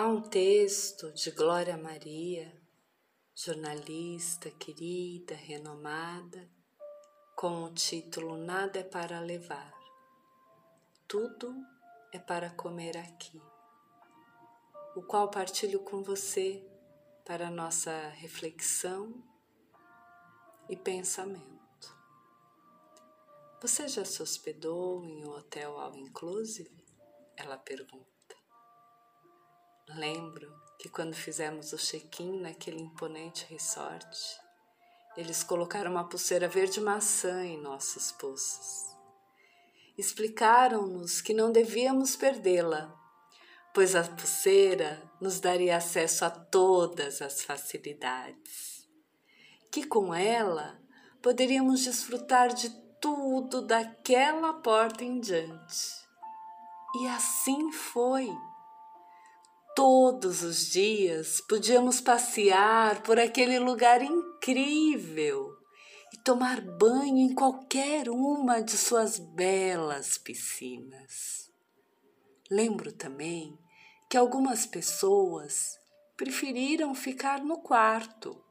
Há um texto de Glória Maria, jornalista querida, renomada, com o título Nada é para levar, tudo é para comer aqui, o qual partilho com você para nossa reflexão e pensamento. Você já se hospedou em um hotel all inclusive? Ela pergunta. Lembro que quando fizemos o check-in naquele imponente resort, eles colocaram uma pulseira verde maçã em nossos pulsos. Explicaram-nos que não devíamos perdê-la, pois a pulseira nos daria acesso a todas as facilidades. Que com ela poderíamos desfrutar de tudo daquela porta em diante. E assim foi. Todos os dias podíamos passear por aquele lugar incrível e tomar banho em qualquer uma de suas belas piscinas. Lembro também que algumas pessoas preferiram ficar no quarto.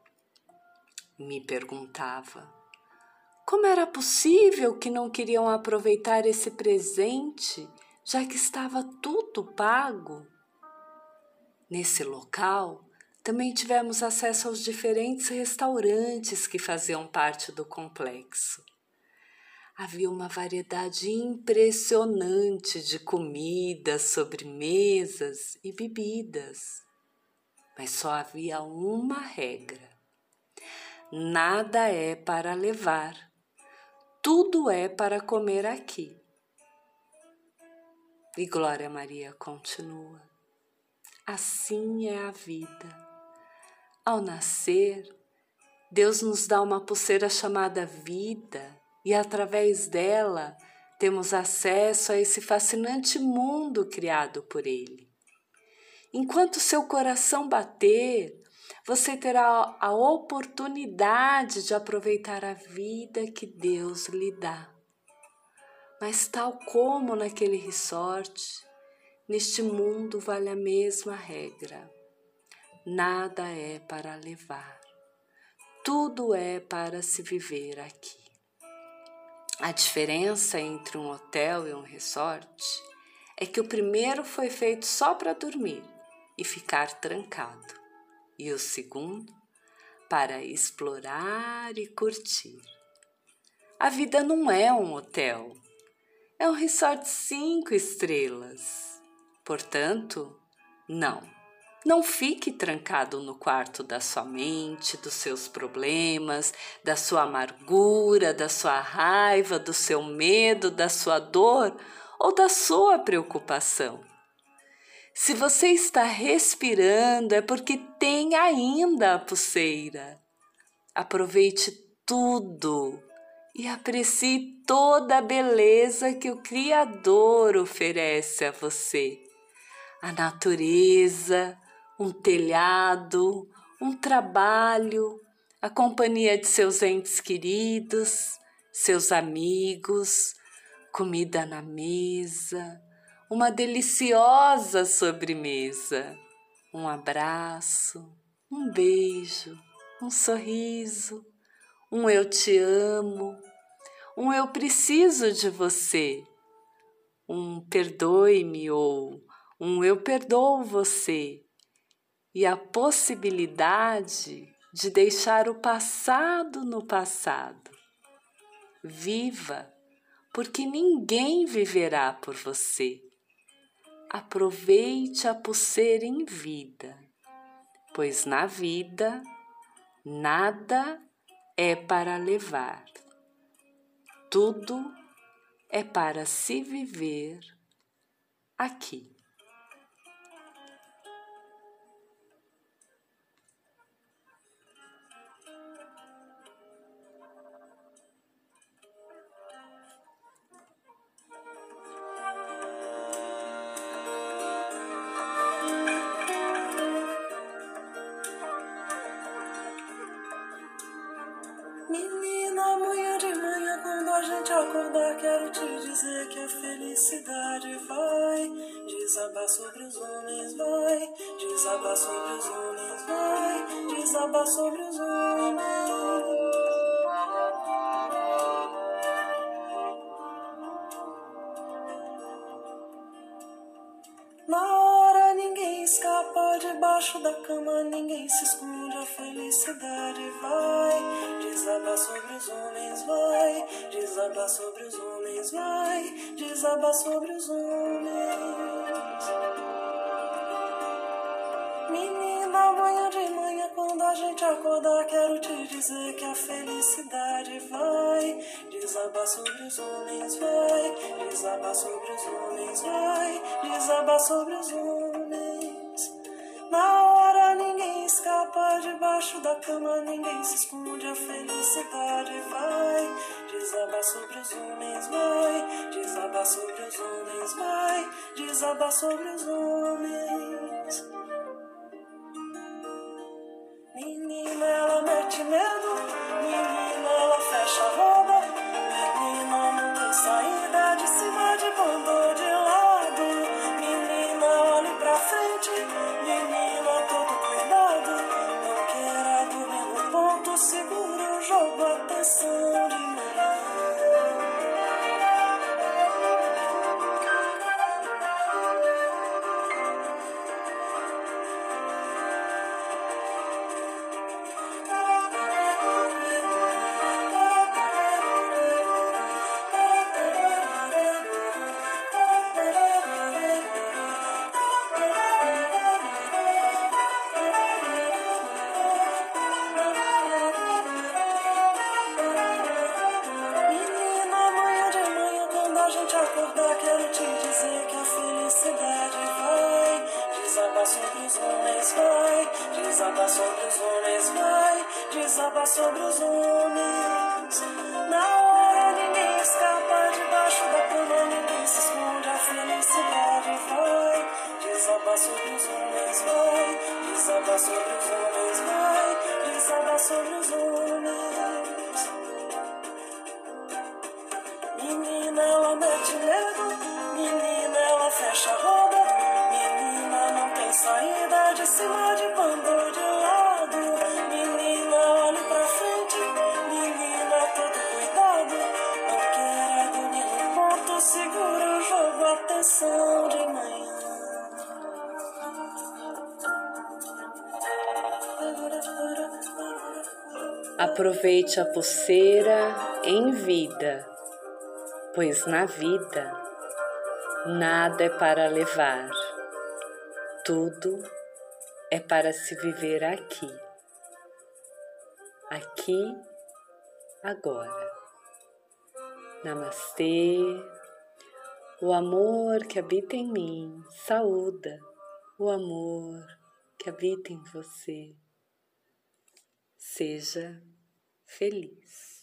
Me perguntava como era possível que não queriam aproveitar esse presente, já que estava tudo pago. Nesse local, também tivemos acesso aos diferentes restaurantes que faziam parte do complexo. Havia uma variedade impressionante de comidas, sobremesas e bebidas. Mas só havia uma regra: nada é para levar, tudo é para comer aqui. E Glória Maria continua. Assim é a vida. Ao nascer, Deus nos dá uma pulseira chamada vida e através dela temos acesso a esse fascinante mundo criado por Ele. Enquanto seu coração bater, você terá a oportunidade de aproveitar a vida que Deus lhe dá. Mas, tal como naquele resort, Neste mundo vale a mesma regra. Nada é para levar, tudo é para se viver aqui. A diferença entre um hotel e um resort é que o primeiro foi feito só para dormir e ficar trancado, e o segundo para explorar e curtir. A vida não é um hotel, é um resort cinco estrelas Portanto, não. Não fique trancado no quarto da sua mente, dos seus problemas, da sua amargura, da sua raiva, do seu medo, da sua dor ou da sua preocupação. Se você está respirando, é porque tem ainda a pulseira. Aproveite tudo e aprecie toda a beleza que o Criador oferece a você a natureza, um telhado, um trabalho, a companhia de seus entes queridos, seus amigos, comida na mesa, uma deliciosa sobremesa, um abraço, um beijo, um sorriso, um eu te amo, um eu preciso de você, um perdoe-me ou um eu perdoo você e a possibilidade de deixar o passado no passado. Viva, porque ninguém viverá por você. Aproveite a pulseira em vida, pois na vida nada é para levar, tudo é para se viver aqui. Que a felicidade vai desabar sobre os homens, vai, desabar sobre os homens, vai, desabar sobre os homens. Escapa debaixo da cama, ninguém se esconde, a felicidade vai. Desabar sobre os homens, vai. Desabar sobre os homens, vai. Desabar sobre os homens. Menina, manhã de manhã, quando a gente acordar, quero te dizer que a felicidade vai. Desabar sobre os homens, vai. Desabar sobre os homens, vai. Desabar sobre os homens. Na hora ninguém escapa debaixo da cama, ninguém se esconde, a felicidade vai. Desabar sobre os homens, vai. Desabar sobre os homens, vai. Desabar sobre os homens. Vai desabar sobre os homens. Na hora ninguém escapa debaixo da cama, ninguém se esconde, a felicidade vai. Desabar sobre os homens, vai. Desabar sobre os homens, vai. Desabar sobre os homens. Menina, ela mete medo, menina, ela fecha a Aproveite a pulseira em vida, pois na vida nada é para levar, tudo é para se viver aqui, aqui, agora. Namastê, o amor que habita em mim, saúda o amor que habita em você. Seja feliz.